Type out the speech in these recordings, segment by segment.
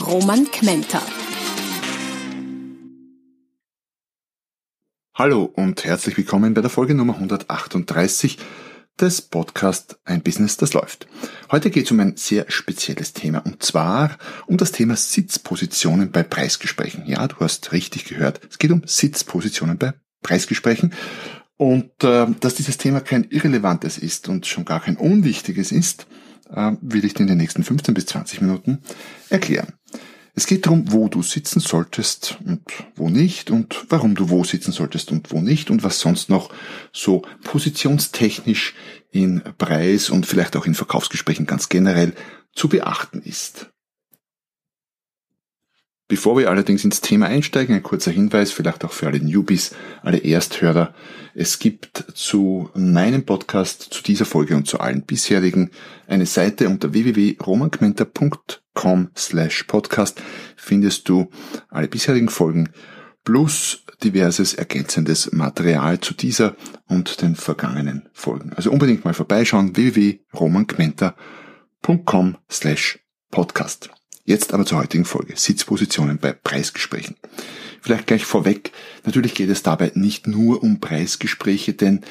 Roman Kmenter. Hallo und herzlich willkommen bei der Folge Nummer 138 des Podcast Ein Business, das läuft. Heute geht es um ein sehr spezielles Thema und zwar um das Thema Sitzpositionen bei Preisgesprächen. Ja, du hast richtig gehört. Es geht um Sitzpositionen bei Preisgesprächen und äh, dass dieses Thema kein irrelevantes ist und schon gar kein unwichtiges ist, äh, will ich dir in den nächsten 15 bis 20 Minuten erklären. Es geht darum, wo du sitzen solltest und wo nicht und warum du wo sitzen solltest und wo nicht und was sonst noch so positionstechnisch in Preis und vielleicht auch in Verkaufsgesprächen ganz generell zu beachten ist. Bevor wir allerdings ins Thema einsteigen, ein kurzer Hinweis, vielleicht auch für alle Newbies, alle Ersthörer. Es gibt zu meinem Podcast, zu dieser Folge und zu allen bisherigen eine Seite unter www.romankmenter.com slash podcast findest du alle bisherigen Folgen plus diverses ergänzendes Material zu dieser und den vergangenen Folgen. Also unbedingt mal vorbeischauen www.romankmenter.com slash podcast. Jetzt aber zur heutigen Folge. Sitzpositionen bei Preisgesprächen. Vielleicht gleich vorweg. Natürlich geht es dabei nicht nur um Preisgespräche, denn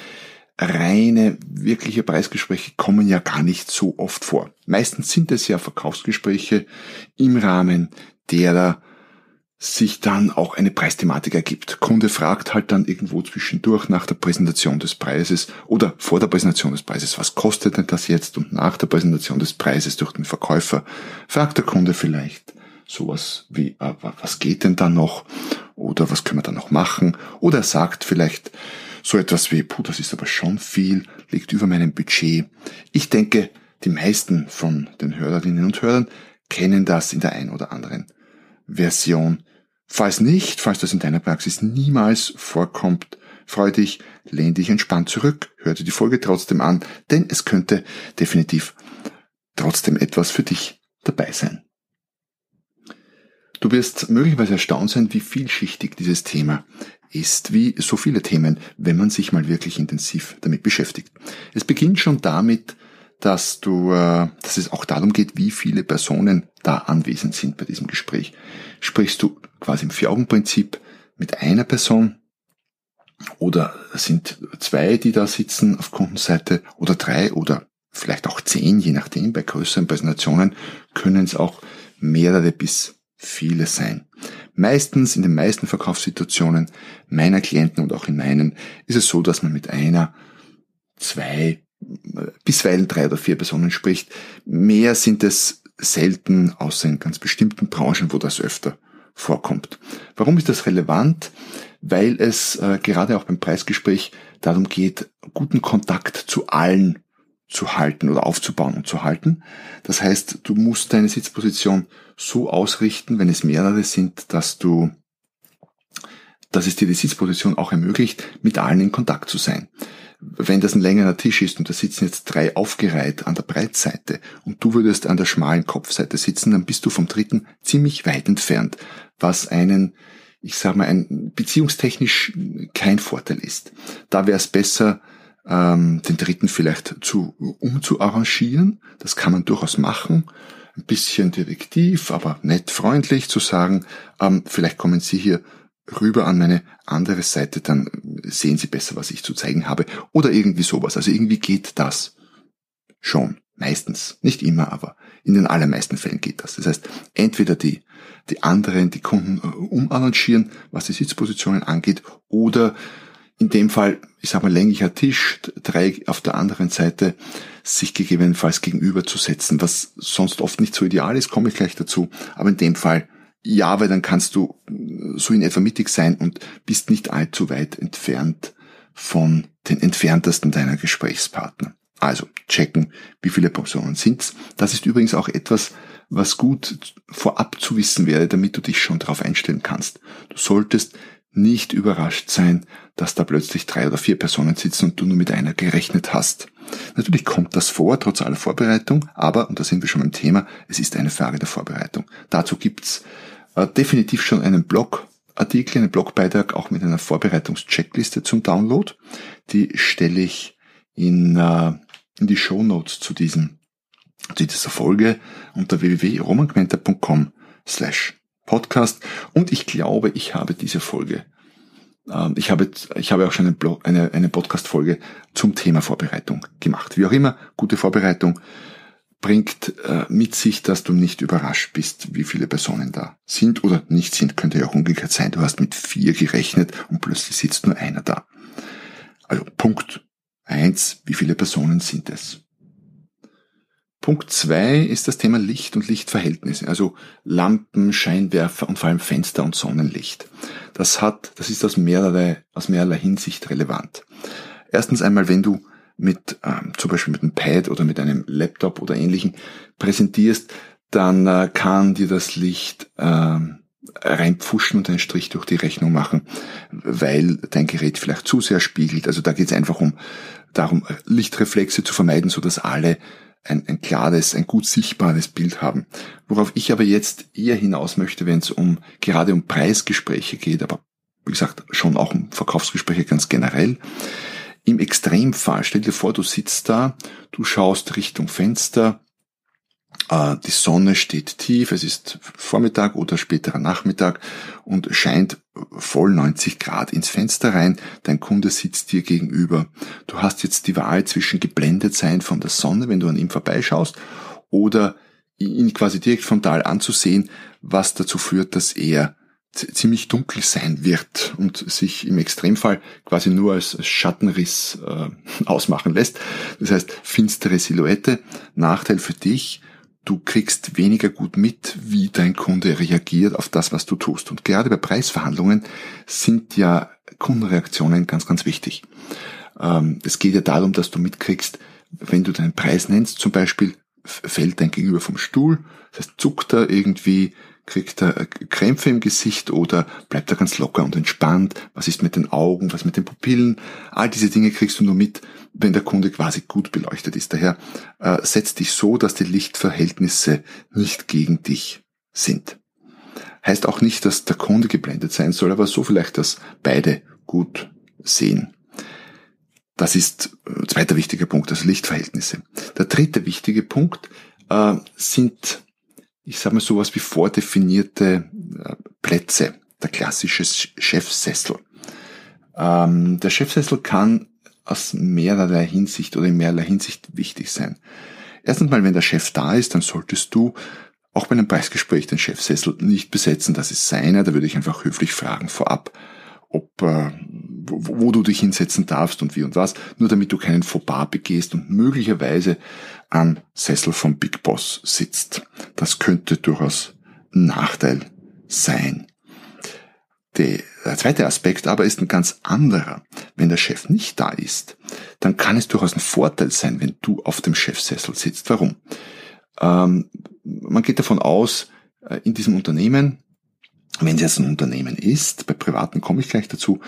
reine, wirkliche Preisgespräche kommen ja gar nicht so oft vor. Meistens sind es ja Verkaufsgespräche im Rahmen derer sich dann auch eine Preisthematik ergibt. Kunde fragt halt dann irgendwo zwischendurch nach der Präsentation des Preises oder vor der Präsentation des Preises, was kostet denn das jetzt? Und nach der Präsentation des Preises durch den Verkäufer fragt der Kunde vielleicht sowas wie, äh, was geht denn da noch? Oder was können wir da noch machen? Oder er sagt vielleicht so etwas wie, puh, das ist aber schon viel, liegt über meinem Budget. Ich denke, die meisten von den Hörerinnen und Hörern kennen das in der ein oder anderen Version. Falls nicht, falls das in deiner Praxis niemals vorkommt, freu dich, lehn dich entspannt zurück, hör dir die Folge trotzdem an, denn es könnte definitiv trotzdem etwas für dich dabei sein. Du wirst möglicherweise erstaunt sein, wie vielschichtig dieses Thema ist, wie so viele Themen, wenn man sich mal wirklich intensiv damit beschäftigt. Es beginnt schon damit, dass du, äh, dass es auch darum geht, wie viele Personen da anwesend sind bei diesem Gespräch. Sprichst du quasi im Vier-Augen-Prinzip mit einer Person oder sind zwei, die da sitzen auf Kundenseite oder drei oder vielleicht auch zehn, je nachdem. Bei größeren Präsentationen können es auch mehrere bis viele sein. Meistens in den meisten Verkaufssituationen meiner Klienten und auch in meinen ist es so, dass man mit einer, zwei bisweilen drei oder vier Personen spricht. Mehr sind es selten, außer in ganz bestimmten Branchen, wo das öfter vorkommt. Warum ist das relevant? Weil es äh, gerade auch beim Preisgespräch darum geht, guten Kontakt zu allen zu halten oder aufzubauen und zu halten. Das heißt, du musst deine Sitzposition so ausrichten, wenn es mehrere sind, dass du, dass es dir die Sitzposition auch ermöglicht, mit allen in Kontakt zu sein wenn das ein längerer Tisch ist und da sitzen jetzt drei aufgereiht an der Breitseite und du würdest an der schmalen Kopfseite sitzen, dann bist du vom dritten ziemlich weit entfernt, was einen, ich sage mal, ein beziehungstechnisch kein Vorteil ist. Da wäre es besser, ähm, den dritten vielleicht zu umzuarrangieren. Das kann man durchaus machen. Ein bisschen direktiv, aber nett freundlich zu sagen, ähm, vielleicht kommen Sie hier rüber an meine andere Seite, dann sehen Sie besser, was ich zu zeigen habe. Oder irgendwie sowas. Also irgendwie geht das schon. Meistens. Nicht immer, aber in den allermeisten Fällen geht das. Das heißt, entweder die, die anderen, die Kunden äh, umarrangieren, was die Sitzpositionen angeht, oder in dem Fall, ich sag mal, länglicher Tisch, drei auf der anderen Seite, sich gegebenenfalls gegenüberzusetzen, was sonst oft nicht so ideal ist, komme ich gleich dazu. Aber in dem Fall ja, weil dann kannst du so in etwa mittig sein und bist nicht allzu weit entfernt von den entferntesten deiner Gesprächspartner. Also checken, wie viele Personen sind's. Das ist übrigens auch etwas, was gut vorab zu wissen wäre, damit du dich schon darauf einstellen kannst. Du solltest nicht überrascht sein, dass da plötzlich drei oder vier Personen sitzen und du nur mit einer gerechnet hast. Natürlich kommt das vor, trotz aller Vorbereitung, aber, und da sind wir schon beim Thema, es ist eine Frage der Vorbereitung. Dazu gibt's äh, definitiv schon einen Blogartikel, einen Blogbeitrag auch mit einer Vorbereitungscheckliste zum Download. Die stelle ich in, äh, in die Show Notes zu diesem zu dieser Folge unter www.romangmenta.com slash podcast. Und ich glaube, ich habe diese Folge ähm, ich habe, ich habe auch schon eine, Blog, eine, eine Podcast-Folge zum Thema Vorbereitung gemacht. Wie auch immer, gute Vorbereitung bringt äh, mit sich, dass du nicht überrascht bist, wie viele Personen da sind oder nicht sind. Könnte ja auch umgekehrt sein. Du hast mit vier gerechnet und plötzlich sitzt nur einer da. Also Punkt eins: Wie viele Personen sind es? Punkt zwei ist das Thema Licht und Lichtverhältnisse, also Lampen, Scheinwerfer und vor allem Fenster und Sonnenlicht. Das hat, das ist aus mehrerlei, aus mehrerlei Hinsicht relevant. Erstens einmal, wenn du mit, ähm, zum Beispiel mit einem Pad oder mit einem Laptop oder ähnlichen präsentierst, dann äh, kann dir das Licht äh, reinpfuschen und einen Strich durch die Rechnung machen, weil dein Gerät vielleicht zu sehr spiegelt. Also da geht es einfach um darum, Lichtreflexe zu vermeiden, so dass alle ein, ein klares, ein gut sichtbares Bild haben. Worauf ich aber jetzt eher hinaus möchte, wenn es um gerade um Preisgespräche geht, aber wie gesagt schon auch um Verkaufsgespräche ganz generell. Im Extremfall, stell dir vor, du sitzt da, du schaust Richtung Fenster, äh, die Sonne steht tief, es ist Vormittag oder späterer Nachmittag und scheint voll 90 Grad ins Fenster rein. Dein Kunde sitzt dir gegenüber. Du hast jetzt die Wahl zwischen geblendet sein von der Sonne, wenn du an ihm vorbeischaust, oder ihn quasi direkt frontal anzusehen, was dazu führt, dass er ziemlich dunkel sein wird und sich im Extremfall quasi nur als Schattenriss äh, ausmachen lässt. Das heißt, finstere Silhouette. Nachteil für dich, du kriegst weniger gut mit, wie dein Kunde reagiert auf das, was du tust. Und gerade bei Preisverhandlungen sind ja Kundenreaktionen ganz, ganz wichtig. Ähm, es geht ja darum, dass du mitkriegst, wenn du deinen Preis nennst, zum Beispiel fällt dein Gegenüber vom Stuhl, das heißt, zuckt er irgendwie, kriegt er Krämpfe im Gesicht oder bleibt er ganz locker und entspannt, was ist mit den Augen, was mit den Pupillen, all diese Dinge kriegst du nur mit, wenn der Kunde quasi gut beleuchtet ist. Daher äh, setz dich so, dass die Lichtverhältnisse nicht gegen dich sind. Heißt auch nicht, dass der Kunde geblendet sein soll, aber so vielleicht, dass beide gut sehen. Das ist äh, zweiter wichtiger Punkt, also Lichtverhältnisse. Der dritte wichtige Punkt äh, sind, ich sage mal sowas wie vordefinierte äh, Plätze, der klassische Chefsessel. Ähm, der Chefsessel kann aus mehrerlei Hinsicht oder in mehrerlei Hinsicht wichtig sein. Erstens mal, wenn der Chef da ist, dann solltest du auch bei einem Preisgespräch den Chefsessel nicht besetzen. Das ist seiner. Da würde ich einfach höflich fragen vorab, ob äh, wo, wo du dich hinsetzen darfst und wie und was, nur damit du keinen Fauxpas begehst und möglicherweise am Sessel vom Big Boss sitzt. Das könnte durchaus ein Nachteil sein. Der zweite Aspekt aber ist ein ganz anderer. Wenn der Chef nicht da ist, dann kann es durchaus ein Vorteil sein, wenn du auf dem Chefsessel sitzt. Warum? Ähm, man geht davon aus, äh, in diesem Unternehmen, wenn es jetzt ein Unternehmen ist, bei Privaten komme ich gleich dazu,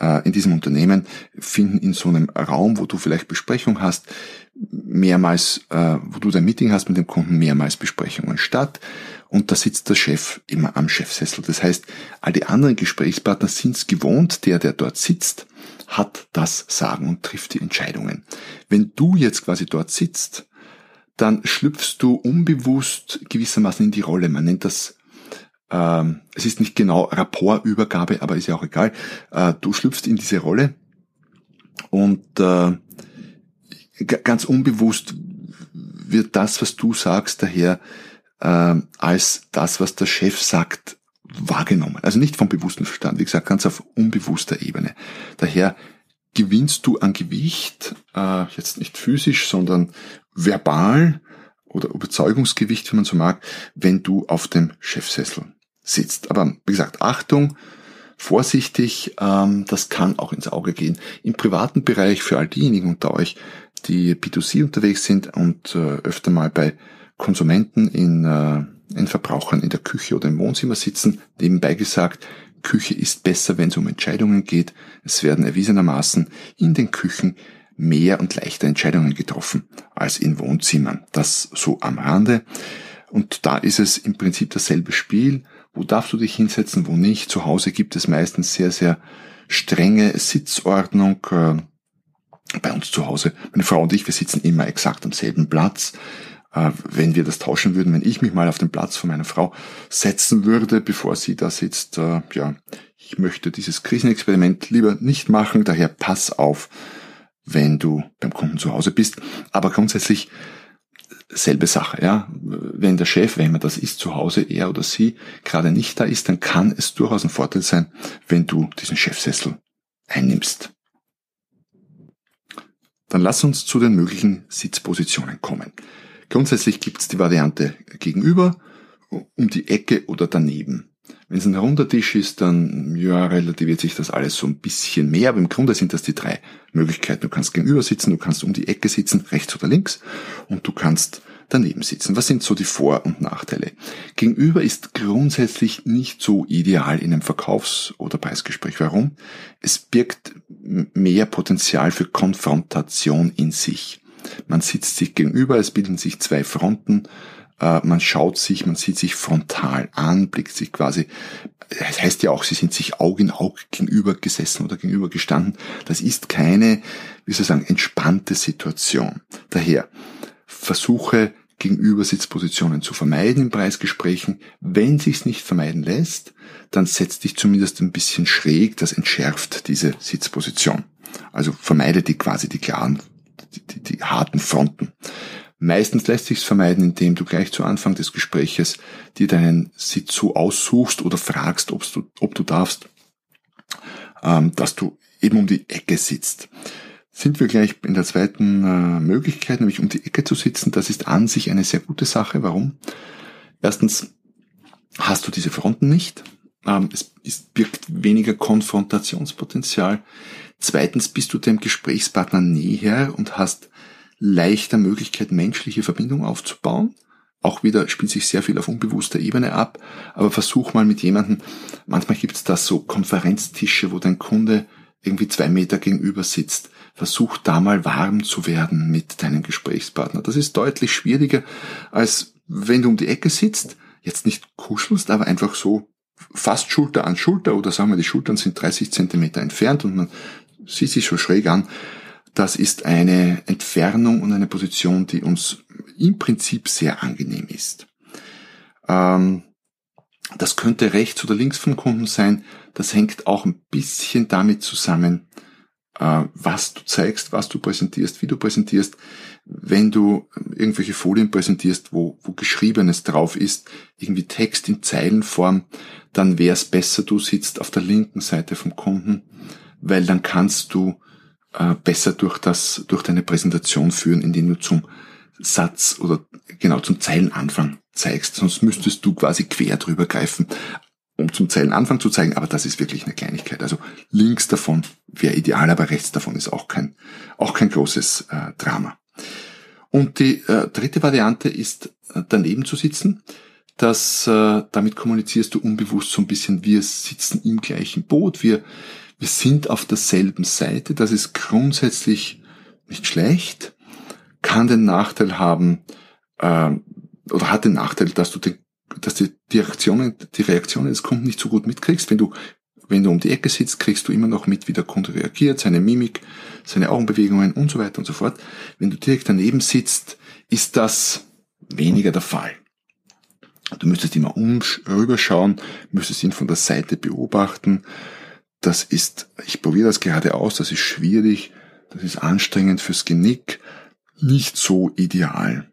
äh, in diesem Unternehmen finden in so einem Raum, wo du vielleicht Besprechung hast, mehrmals, äh, wo du dein Meeting hast mit dem Kunden, mehrmals Besprechungen statt. Und da sitzt der Chef immer am Chefsessel. Das heißt, all die anderen Gesprächspartner sind es gewohnt, der, der dort sitzt, hat das Sagen und trifft die Entscheidungen. Wenn du jetzt quasi dort sitzt, dann schlüpfst du unbewusst gewissermaßen in die Rolle. Man nennt das ähm, es ist nicht genau Rapportübergabe, aber ist ja auch egal. Äh, du schlüpfst in diese Rolle und äh, ganz unbewusst wird das, was du sagst, daher äh, als das, was der Chef sagt, wahrgenommen. Also nicht vom bewussten Verstand, wie gesagt, ganz auf unbewusster Ebene. Daher gewinnst du an Gewicht, äh, jetzt nicht physisch, sondern verbal oder Überzeugungsgewicht, wenn man so mag, wenn du auf dem Chefsessel sitzt. Aber wie gesagt, Achtung, vorsichtig, ähm, das kann auch ins Auge gehen. Im privaten Bereich für all diejenigen unter euch, die B2C unterwegs sind und äh, öfter mal bei Konsumenten in, äh, in Verbrauchern in der Küche oder im Wohnzimmer sitzen. Nebenbei gesagt, Küche ist besser, wenn es um Entscheidungen geht. Es werden erwiesenermaßen in den Küchen mehr und leichter Entscheidungen getroffen als in Wohnzimmern. Das so am Rande. Und da ist es im Prinzip dasselbe Spiel. Wo darfst du dich hinsetzen, wo nicht? Zu Hause gibt es meistens sehr, sehr strenge Sitzordnung. Äh, bei uns zu Hause, meine Frau und ich, wir sitzen immer exakt am selben Platz. Äh, wenn wir das tauschen würden, wenn ich mich mal auf den Platz von meiner Frau setzen würde, bevor sie da sitzt, äh, ja, ich möchte dieses Krisenexperiment lieber nicht machen, daher pass auf, wenn du beim Kunden zu Hause bist. Aber grundsätzlich selbe Sache, ja. Wenn der Chef, wenn man das ist, zu Hause, er oder sie gerade nicht da ist, dann kann es durchaus ein Vorteil sein, wenn du diesen Chefsessel einnimmst. Dann lass uns zu den möglichen Sitzpositionen kommen. Grundsätzlich gibt es die Variante gegenüber, um die Ecke oder daneben. Wenn es ein runder Tisch ist, dann ja, relativiert sich das alles so ein bisschen mehr, aber im Grunde sind das die drei Möglichkeiten. Du kannst gegenüber sitzen, du kannst um die Ecke sitzen, rechts oder links, und du kannst daneben sitzen. Was sind so die Vor- und Nachteile? Gegenüber ist grundsätzlich nicht so ideal in einem Verkaufs- oder Preisgespräch. Warum? Es birgt mehr Potenzial für Konfrontation in sich. Man sitzt sich gegenüber, es bilden sich zwei Fronten, man schaut sich, man sieht sich frontal an, blickt sich quasi, das heißt ja auch, sie sind sich Auge in Auge gegenüber gesessen oder gegenüber gestanden. Das ist keine, wie soll ich sagen, entspannte Situation. Daher, versuche Gegenübersitzpositionen zu vermeiden in Preisgesprächen. Wenn sich's nicht vermeiden lässt, dann setz dich zumindest ein bisschen schräg, das entschärft diese Sitzposition. Also vermeide die quasi die klaren, die, die, die harten Fronten. Meistens lässt sich's vermeiden, indem du gleich zu Anfang des Gespräches dir deinen Sitz so aussuchst oder fragst, ob du, ob du darfst, ähm, dass du eben um die Ecke sitzt sind wir gleich in der zweiten äh, Möglichkeit, nämlich um die Ecke zu sitzen. Das ist an sich eine sehr gute Sache. Warum? Erstens hast du diese Fronten nicht. Ähm, es, es birgt weniger Konfrontationspotenzial. Zweitens bist du dem Gesprächspartner näher und hast leichter Möglichkeit, menschliche Verbindung aufzubauen. Auch wieder spielt sich sehr viel auf unbewusster Ebene ab, aber versuch mal mit jemandem, manchmal gibt es da so Konferenztische, wo dein Kunde irgendwie zwei Meter gegenüber sitzt versuch da mal warm zu werden mit deinem Gesprächspartner. Das ist deutlich schwieriger, als wenn du um die Ecke sitzt, jetzt nicht kuschelst, aber einfach so fast Schulter an Schulter oder sagen wir, die Schultern sind 30 Zentimeter entfernt und man sieht sich so schräg an. Das ist eine Entfernung und eine Position, die uns im Prinzip sehr angenehm ist. Ähm, das könnte rechts oder links vom Kunden sein. Das hängt auch ein bisschen damit zusammen, äh, was du zeigst, was du präsentierst, wie du präsentierst. Wenn du irgendwelche Folien präsentierst, wo, wo Geschriebenes drauf ist, irgendwie Text in Zeilenform, dann wäre es besser, du sitzt auf der linken Seite vom Kunden, weil dann kannst du äh, besser durch das, durch deine Präsentation führen, indem du zum Satz oder genau zum Zeilenanfang zeigst. Sonst müsstest du quasi quer drüber greifen um zum Zeilenanfang zu zeigen, aber das ist wirklich eine Kleinigkeit. Also links davon wäre ideal, aber rechts davon ist auch kein, auch kein großes äh, Drama. Und die äh, dritte Variante ist äh, daneben zu sitzen. Das, äh, damit kommunizierst du unbewusst so ein bisschen, wir sitzen im gleichen Boot, wir, wir sind auf derselben Seite. Das ist grundsätzlich nicht schlecht, kann den Nachteil haben, äh, oder hat den Nachteil, dass du den dass du die Reaktionen, die Reaktionen des Kunden nicht so gut mitkriegst. Wenn du, wenn du um die Ecke sitzt, kriegst du immer noch mit, wie der Kunde reagiert, seine Mimik, seine Augenbewegungen und so weiter und so fort. Wenn du direkt daneben sitzt, ist das weniger der Fall. Du müsstest immer um, rüberschauen, müsstest ihn von der Seite beobachten. Das ist, ich probiere das gerade aus, das ist schwierig, das ist anstrengend fürs Genick, nicht so ideal.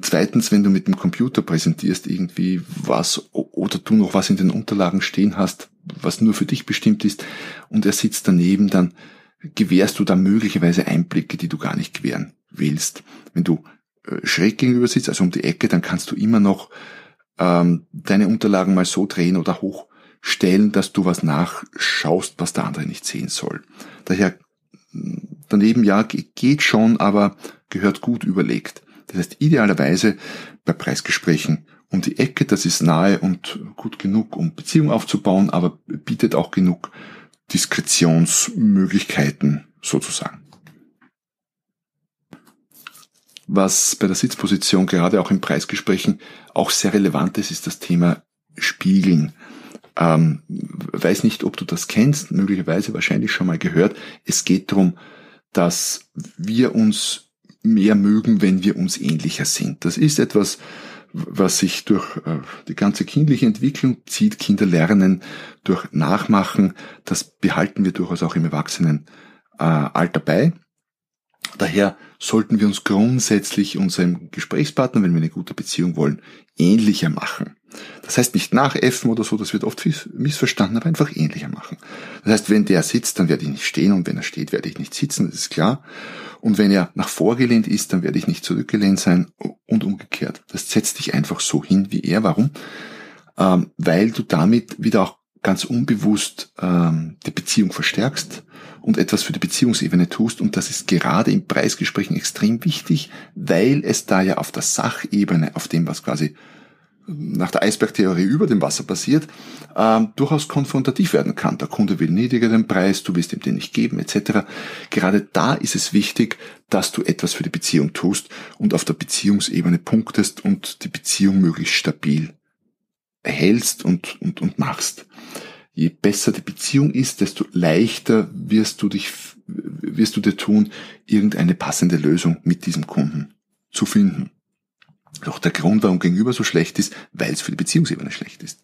Zweitens, wenn du mit dem Computer präsentierst irgendwie was oder du noch was in den Unterlagen stehen hast, was nur für dich bestimmt ist und er sitzt daneben, dann gewährst du da möglicherweise Einblicke, die du gar nicht gewähren willst. Wenn du äh, schräg gegenüber sitzt, also um die Ecke, dann kannst du immer noch ähm, deine Unterlagen mal so drehen oder hochstellen, dass du was nachschaust, was der andere nicht sehen soll. Daher daneben ja geht schon, aber gehört gut überlegt Das heißt, idealerweise bei Preisgesprächen um die Ecke, das ist nahe und gut genug, um Beziehungen aufzubauen, aber bietet auch genug Diskretionsmöglichkeiten sozusagen. Was bei der Sitzposition gerade auch in Preisgesprächen auch sehr relevant ist, ist das Thema Spiegeln. Ähm, weiß nicht, ob du das kennst, möglicherweise wahrscheinlich schon mal gehört. Es geht darum, dass wir uns mehr mögen, wenn wir uns ähnlicher sind. Das ist etwas, was sich durch äh, die ganze kindliche Entwicklung zieht. Kinder lernen durch Nachmachen. Das behalten wir durchaus auch im Erwachsenenalter bei. Daher sollten wir uns grundsätzlich unserem Gesprächspartner, wenn wir eine gute Beziehung wollen, ähnlicher machen. Das heißt nicht nachäffen oder so, das wird oft missverstanden, aber einfach ähnlicher machen. Das heißt, wenn der sitzt, dann werde ich nicht stehen und wenn er steht, werde ich nicht sitzen, das ist klar. Und wenn er nach vorgelehnt ist, dann werde ich nicht zurückgelehnt sein und umgekehrt. Das setzt dich einfach so hin wie er. Warum? Ähm, weil du damit wieder auch ganz unbewusst ähm, die Beziehung verstärkst und etwas für die Beziehungsebene tust. Und das ist gerade in Preisgesprächen extrem wichtig, weil es da ja auf der Sachebene, auf dem, was quasi nach der Eisbergtheorie über dem Wasser passiert, ähm, durchaus konfrontativ werden kann. Der Kunde will niedriger den Preis, du willst ihm den nicht geben, etc. Gerade da ist es wichtig, dass du etwas für die Beziehung tust und auf der Beziehungsebene punktest und die Beziehung möglichst stabil erhältst und, und, und machst je besser die Beziehung ist, desto leichter wirst du dich, wirst du dir tun, irgendeine passende Lösung mit diesem Kunden zu finden. Doch der Grund, warum gegenüber so schlecht ist, weil es für die Beziehungsebene schlecht ist.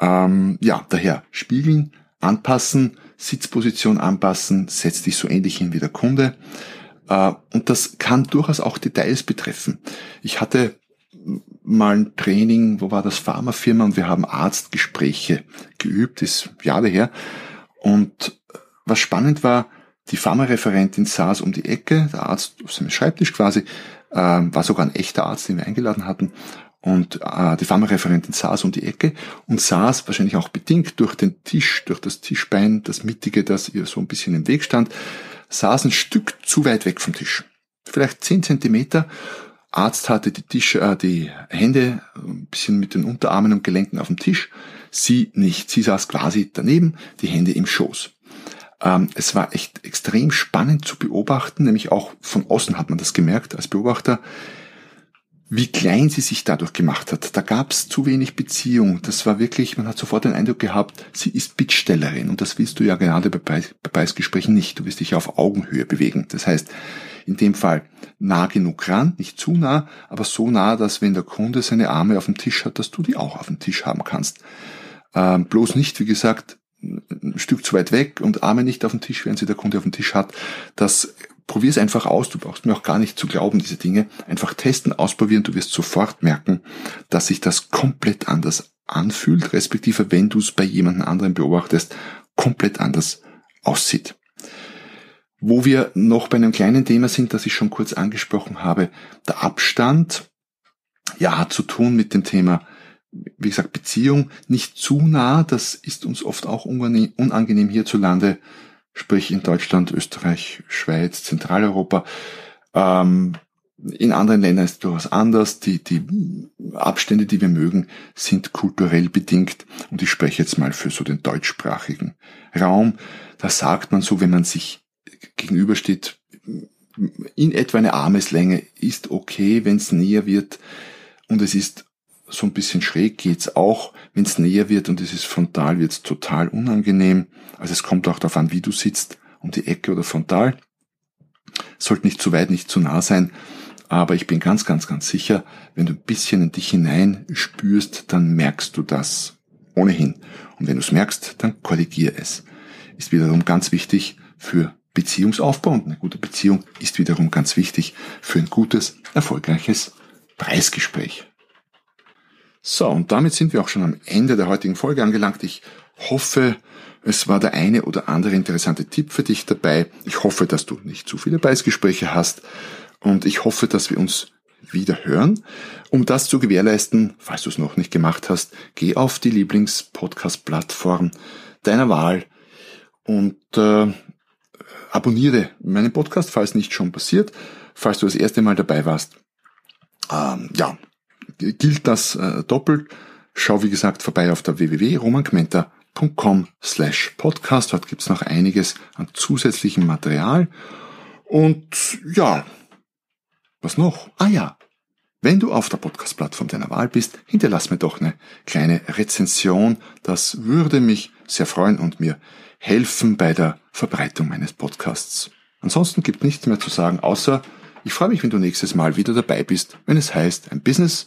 Ähm, ja, daher spiegeln, anpassen, Sitzposition anpassen, setz dich so ähnlich hin wie der Kunde. Äh, und das kann durchaus auch Details betreffen. Ich hatte mal ein Training, wo war das Pharmafirma und wir haben Arztgespräche geübt, ist Jahre her. Und was spannend war, die Pharmareferentin saß um die Ecke, der Arzt auf seinem Schreibtisch quasi, äh, war sogar ein echter Arzt, den wir eingeladen hatten. Und äh, die Pharmareferentin saß um die Ecke und saß wahrscheinlich auch bedingt durch den Tisch, durch das Tischbein, das mittige, das ihr so ein bisschen im Weg stand, saß ein Stück zu weit weg vom Tisch. Vielleicht zehn Zentimeter Arzt hatte die, Tisch, äh, die Hände ein bisschen mit den Unterarmen und Gelenken auf dem Tisch, sie nicht. Sie saß quasi daneben, die Hände im Schoß. Ähm, es war echt extrem spannend zu beobachten, nämlich auch von außen hat man das gemerkt als Beobachter, wie klein sie sich dadurch gemacht hat. Da gab es zu wenig Beziehung. Das war wirklich, man hat sofort den Eindruck gehabt, sie ist Bittstellerin. Und das willst du ja gerade bei, Preis, bei Preisgesprächen nicht. Du willst dich auf Augenhöhe bewegen. Das heißt, in dem Fall nah genug ran, nicht zu nah, aber so nah, dass wenn der Kunde seine Arme auf dem Tisch hat, dass du die auch auf dem Tisch haben kannst. Ähm, bloß nicht, wie gesagt, ein Stück zu weit weg und Arme nicht auf dem Tisch, während sie der Kunde auf dem Tisch hat. Das probier es einfach aus. Du brauchst mir auch gar nicht zu glauben, diese Dinge. Einfach testen, ausprobieren. Du wirst sofort merken, dass sich das komplett anders anfühlt, respektive wenn du es bei jemandem anderen beobachtest, komplett anders aussieht. Wo wir noch bei einem kleinen Thema sind, das ich schon kurz angesprochen habe, der Abstand, ja, hat zu tun mit dem Thema, wie gesagt, Beziehung, nicht zu nah, das ist uns oft auch unangenehm hierzulande, sprich in Deutschland, Österreich, Schweiz, Zentraleuropa. Ähm, in anderen Ländern ist es durchaus anders. Die, die Abstände, die wir mögen, sind kulturell bedingt. Und ich spreche jetzt mal für so den deutschsprachigen Raum. Da sagt man so, wenn man sich gegenübersteht, in etwa eine Armeslänge ist okay, wenn es näher wird und es ist so ein bisschen schräg geht's auch, wenn es näher wird und es ist frontal, wird's total unangenehm. Also es kommt auch darauf an, wie du sitzt, um die Ecke oder frontal. Sollte nicht zu weit, nicht zu nah sein. Aber ich bin ganz, ganz, ganz sicher, wenn du ein bisschen in dich hinein spürst, dann merkst du das ohnehin. Und wenn du es merkst, dann korrigier es. Ist wiederum ganz wichtig für Beziehungsaufbau und eine gute Beziehung ist wiederum ganz wichtig für ein gutes, erfolgreiches Preisgespräch. So, und damit sind wir auch schon am Ende der heutigen Folge angelangt. Ich hoffe, es war der eine oder andere interessante Tipp für dich dabei. Ich hoffe, dass du nicht zu viele Preisgespräche hast und ich hoffe, dass wir uns wieder hören. Um das zu gewährleisten, falls du es noch nicht gemacht hast, geh auf die Lieblings-Podcast-Plattform deiner Wahl und äh, abonniere meinen Podcast, falls nicht schon passiert. Falls du das erste Mal dabei warst, ähm, ja, gilt das äh, doppelt. Schau, wie gesagt, vorbei auf der www.romangmenta.com slash podcast. Dort gibt's noch einiges an zusätzlichem Material. Und ja, was noch? Ah ja, wenn du auf der Podcast-Plattform deiner Wahl bist, hinterlass mir doch eine kleine Rezension. Das würde mich sehr freuen und mir helfen bei der Verbreitung meines Podcasts. Ansonsten gibt nichts mehr zu sagen, außer ich freue mich, wenn du nächstes Mal wieder dabei bist, wenn es heißt, ein Business,